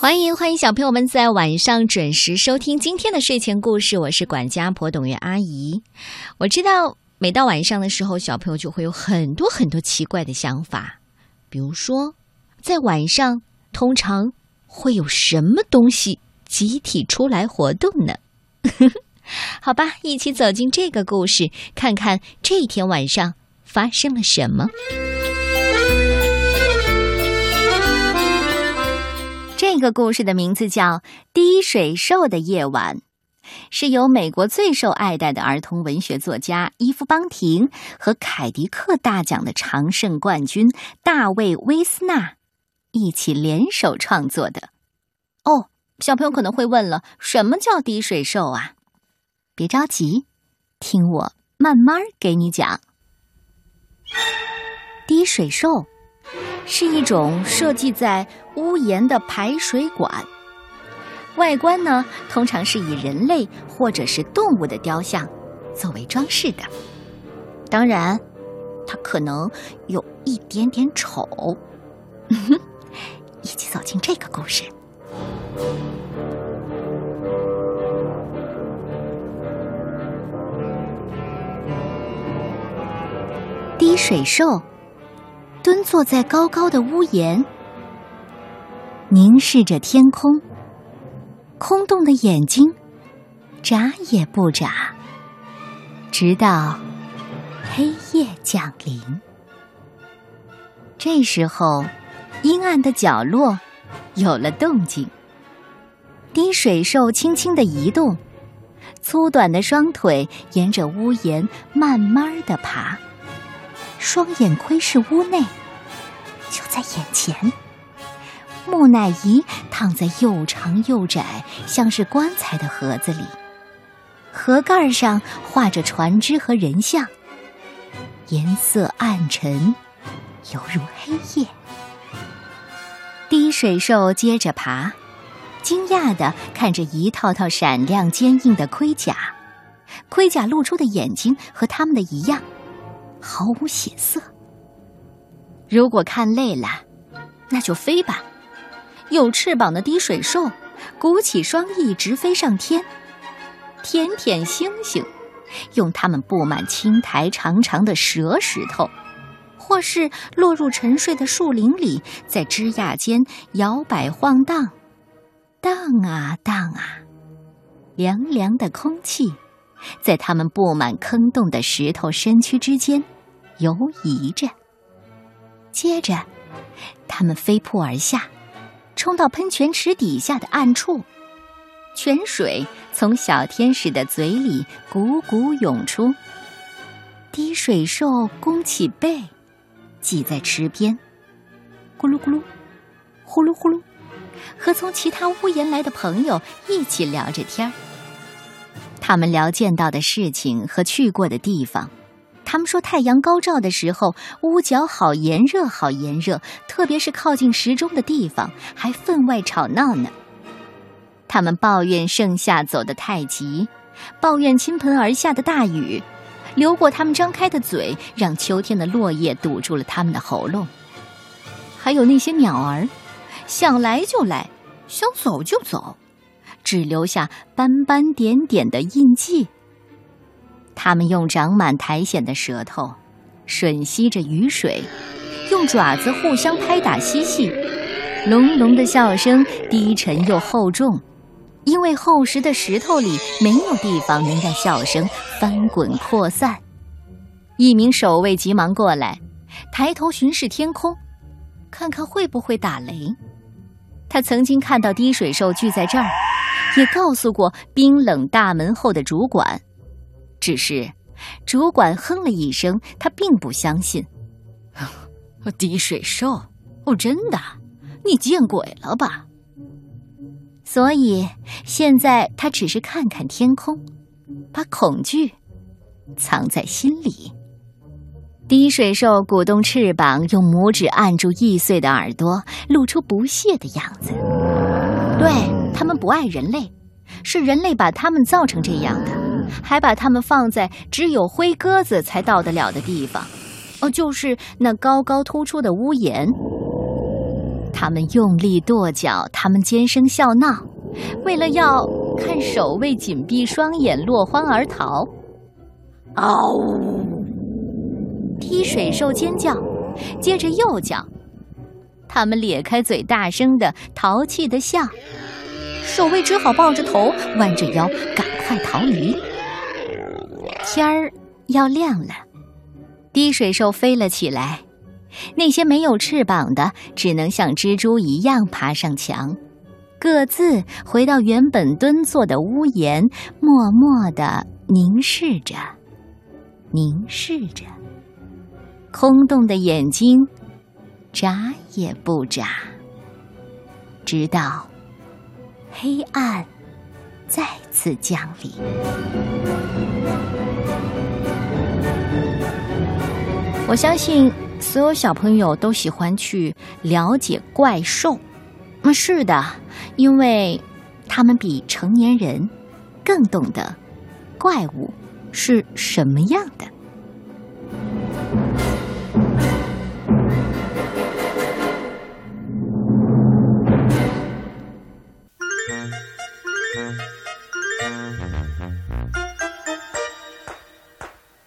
欢迎欢迎小朋友们在晚上准时收听今天的睡前故事，我是管家婆董月阿姨。我知道每到晚上的时候，小朋友就会有很多很多奇怪的想法，比如说，在晚上通常会有什么东西集体出来活动呢？好吧，一起走进这个故事，看看这一天晚上发生了什么。这个故事的名字叫《滴水兽的夜晚》，是由美国最受爱戴的儿童文学作家伊夫·邦廷和凯迪克大奖的常胜冠军大卫·威斯纳一起联手创作的。哦，小朋友可能会问了，什么叫滴水兽啊？别着急，听我慢慢给你讲。滴水兽。是一种设计在屋檐的排水管，外观呢通常是以人类或者是动物的雕像作为装饰的。当然，它可能有一点点丑。一起走进这个故事，滴水兽。蹲坐在高高的屋檐，凝视着天空，空洞的眼睛眨也不眨，直到黑夜降临。这时候，阴暗的角落有了动静。滴水兽轻轻的移动，粗短的双腿沿着屋檐慢慢的爬。双眼窥视屋内，就在眼前。木乃伊躺在又长又窄、像是棺材的盒子里，盒盖上画着船只和人像，颜色暗沉，犹如黑夜。滴水兽接着爬，惊讶的看着一套套闪亮坚硬的盔甲，盔甲露出的眼睛和他们的一样。毫无血色。如果看累了，那就飞吧。有翅膀的滴水兽，鼓起双翼直飞上天，舔舔星星，用它们布满青苔长长的蛇石头，或是落入沉睡的树林里，在枝桠间摇摆晃荡，荡啊荡啊，凉凉的空气。在它们布满坑洞的石头身躯之间游移着，接着，它们飞扑而下，冲到喷泉池底下的暗处，泉水从小天使的嘴里汩汩涌出。滴水兽弓起背，挤在池边，咕噜咕噜，呼噜呼噜，和从其他屋檐来的朋友一起聊着天儿。他们聊见到的事情和去过的地方。他们说，太阳高照的时候，屋角好炎热，好炎热，特别是靠近时钟的地方，还分外吵闹呢。他们抱怨盛夏走得太急，抱怨倾盆而下的大雨，流过他们张开的嘴，让秋天的落叶堵住了他们的喉咙。还有那些鸟儿，想来就来，想走就走。只留下斑斑点点的印记。它们用长满苔藓的舌头吮吸着雨水，用爪子互相拍打嬉戏，隆隆的笑声低沉又厚重，因为厚实的石头里没有地方能让笑声翻滚扩散。一名守卫急忙过来，抬头巡视天空，看看会不会打雷。他曾经看到滴水兽聚在这儿。也告诉过冰冷大门后的主管，只是主管哼了一声，他并不相信。滴水兽？哦，真的？你见鬼了吧？所以现在他只是看看天空，把恐惧藏在心里。滴水兽鼓动翅膀，用拇指按住易碎的耳朵，露出不屑的样子。对。他们不爱人类，是人类把他们造成这样的，还把他们放在只有灰鸽子才到得了的地方，哦，就是那高高突出的屋檐。他们用力跺脚，他们尖声笑闹，为了要看守卫紧闭双眼，落荒而逃。嗷！踢水兽尖叫，接着又叫。他们咧开嘴，大声的、淘气的笑。守卫只好抱着头，弯着腰，赶快逃离。天儿要亮了，滴水兽飞了起来。那些没有翅膀的，只能像蜘蛛一样爬上墙，各自回到原本蹲坐的屋檐，默默的凝视着，凝视着。空洞的眼睛，眨也不眨，直到黑暗再次降临。我相信。所有小朋友都喜欢去了解怪兽，嗯，是的，因为他们比成年人更懂得怪物是什么样的。